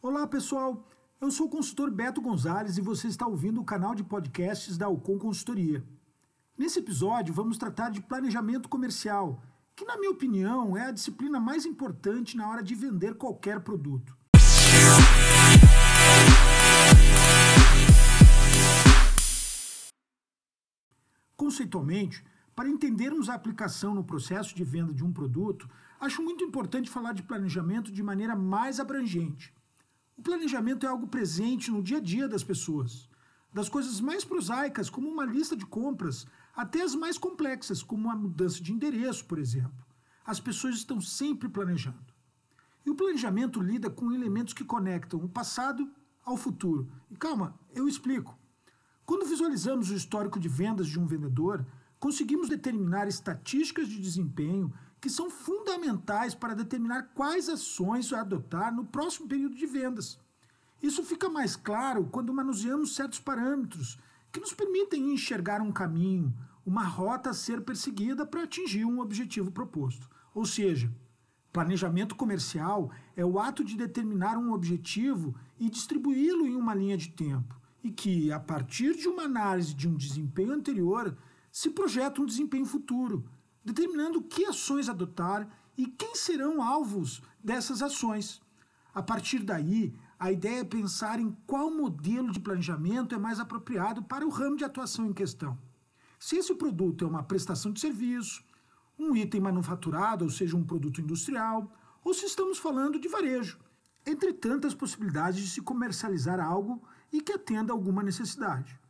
Olá, pessoal. Eu sou o consultor Beto Gonzalez e você está ouvindo o canal de podcasts da Alcon Consultoria. Nesse episódio, vamos tratar de planejamento comercial, que, na minha opinião, é a disciplina mais importante na hora de vender qualquer produto. Conceitualmente, para entendermos a aplicação no processo de venda de um produto, acho muito importante falar de planejamento de maneira mais abrangente. O planejamento é algo presente no dia a dia das pessoas, das coisas mais prosaicas, como uma lista de compras, até as mais complexas, como a mudança de endereço, por exemplo. As pessoas estão sempre planejando. E o planejamento lida com elementos que conectam o passado ao futuro. E calma, eu explico. Quando visualizamos o histórico de vendas de um vendedor, conseguimos determinar estatísticas de desempenho que são fundamentais para determinar quais ações adotar no próximo período de vendas. Isso fica mais claro quando manuseamos certos parâmetros que nos permitem enxergar um caminho, uma rota a ser perseguida para atingir um objetivo proposto. Ou seja, planejamento comercial é o ato de determinar um objetivo e distribuí-lo em uma linha de tempo, e que, a partir de uma análise de um desempenho anterior, se projeta um desempenho futuro, determinando que ações adotar e quem serão alvos dessas ações. A partir daí, a ideia é pensar em qual modelo de planejamento é mais apropriado para o ramo de atuação em questão. Se esse produto é uma prestação de serviço, um item manufaturado, ou seja, um produto industrial, ou se estamos falando de varejo, entre tantas possibilidades de se comercializar algo e que atenda a alguma necessidade.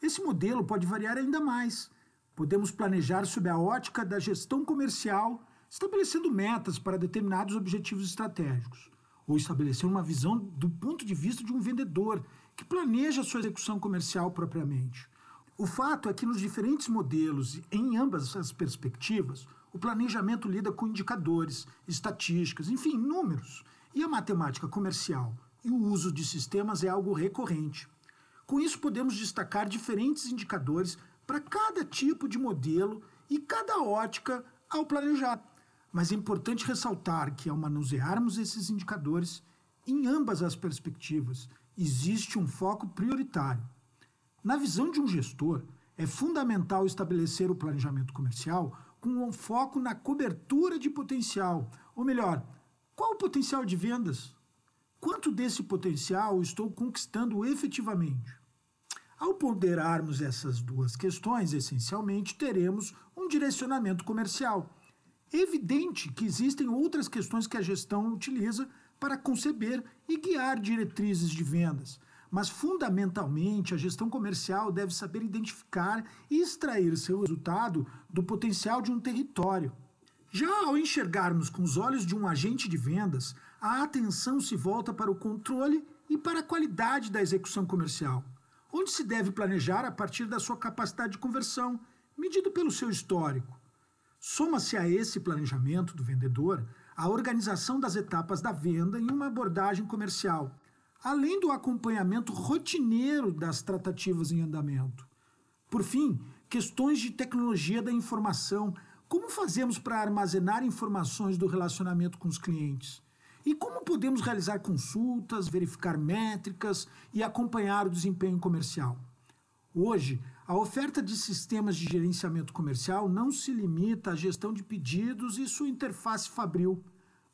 Esse modelo pode variar ainda mais, Podemos planejar sob a ótica da gestão comercial, estabelecendo metas para determinados objetivos estratégicos, ou estabelecer uma visão do ponto de vista de um vendedor que planeja sua execução comercial propriamente. O fato é que nos diferentes modelos, em ambas as perspectivas, o planejamento lida com indicadores, estatísticas, enfim, números, e a matemática comercial e o uso de sistemas é algo recorrente. Com isso, podemos destacar diferentes indicadores para cada tipo de modelo e cada ótica ao planejar. Mas é importante ressaltar que, ao manusearmos esses indicadores, em ambas as perspectivas, existe um foco prioritário. Na visão de um gestor, é fundamental estabelecer o planejamento comercial com um foco na cobertura de potencial, ou melhor, qual o potencial de vendas? Quanto desse potencial estou conquistando efetivamente? Ao ponderarmos essas duas questões, essencialmente teremos um direcionamento comercial. Evidente que existem outras questões que a gestão utiliza para conceber e guiar diretrizes de vendas, mas fundamentalmente a gestão comercial deve saber identificar e extrair seu resultado do potencial de um território. Já ao enxergarmos com os olhos de um agente de vendas, a atenção se volta para o controle e para a qualidade da execução comercial onde se deve planejar a partir da sua capacidade de conversão, medido pelo seu histórico. Soma-se a esse planejamento do vendedor a organização das etapas da venda em uma abordagem comercial, além do acompanhamento rotineiro das tratativas em andamento. Por fim, questões de tecnologia da informação. Como fazemos para armazenar informações do relacionamento com os clientes? E como podemos realizar consultas, verificar métricas e acompanhar o desempenho comercial? Hoje, a oferta de sistemas de gerenciamento comercial não se limita à gestão de pedidos e sua interface fabril.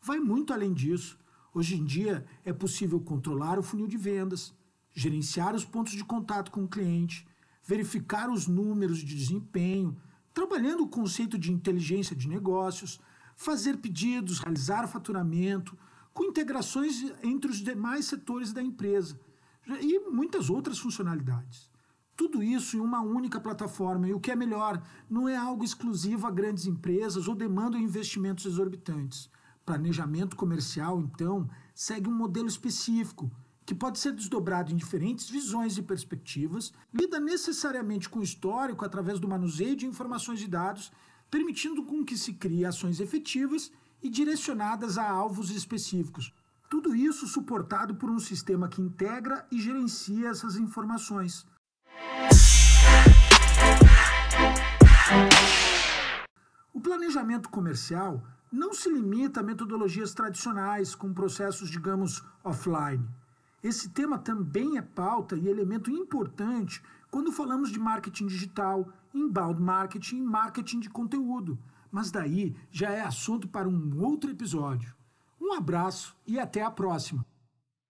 Vai muito além disso. Hoje em dia, é possível controlar o funil de vendas, gerenciar os pontos de contato com o cliente, verificar os números de desempenho, trabalhando o conceito de inteligência de negócios, fazer pedidos, realizar faturamento, com integrações entre os demais setores da empresa e muitas outras funcionalidades. Tudo isso em uma única plataforma, e o que é melhor, não é algo exclusivo a grandes empresas ou demanda investimentos exorbitantes. Planejamento comercial, então, segue um modelo específico, que pode ser desdobrado em diferentes visões e perspectivas, lida necessariamente com o histórico através do manuseio de informações e dados, permitindo com que se crie ações efetivas e direcionadas a alvos específicos. Tudo isso suportado por um sistema que integra e gerencia essas informações. O planejamento comercial não se limita a metodologias tradicionais com processos, digamos, offline. Esse tema também é pauta e elemento importante quando falamos de marketing digital, inbound marketing e marketing de conteúdo. Mas daí já é assunto para um outro episódio. Um abraço e até a próxima!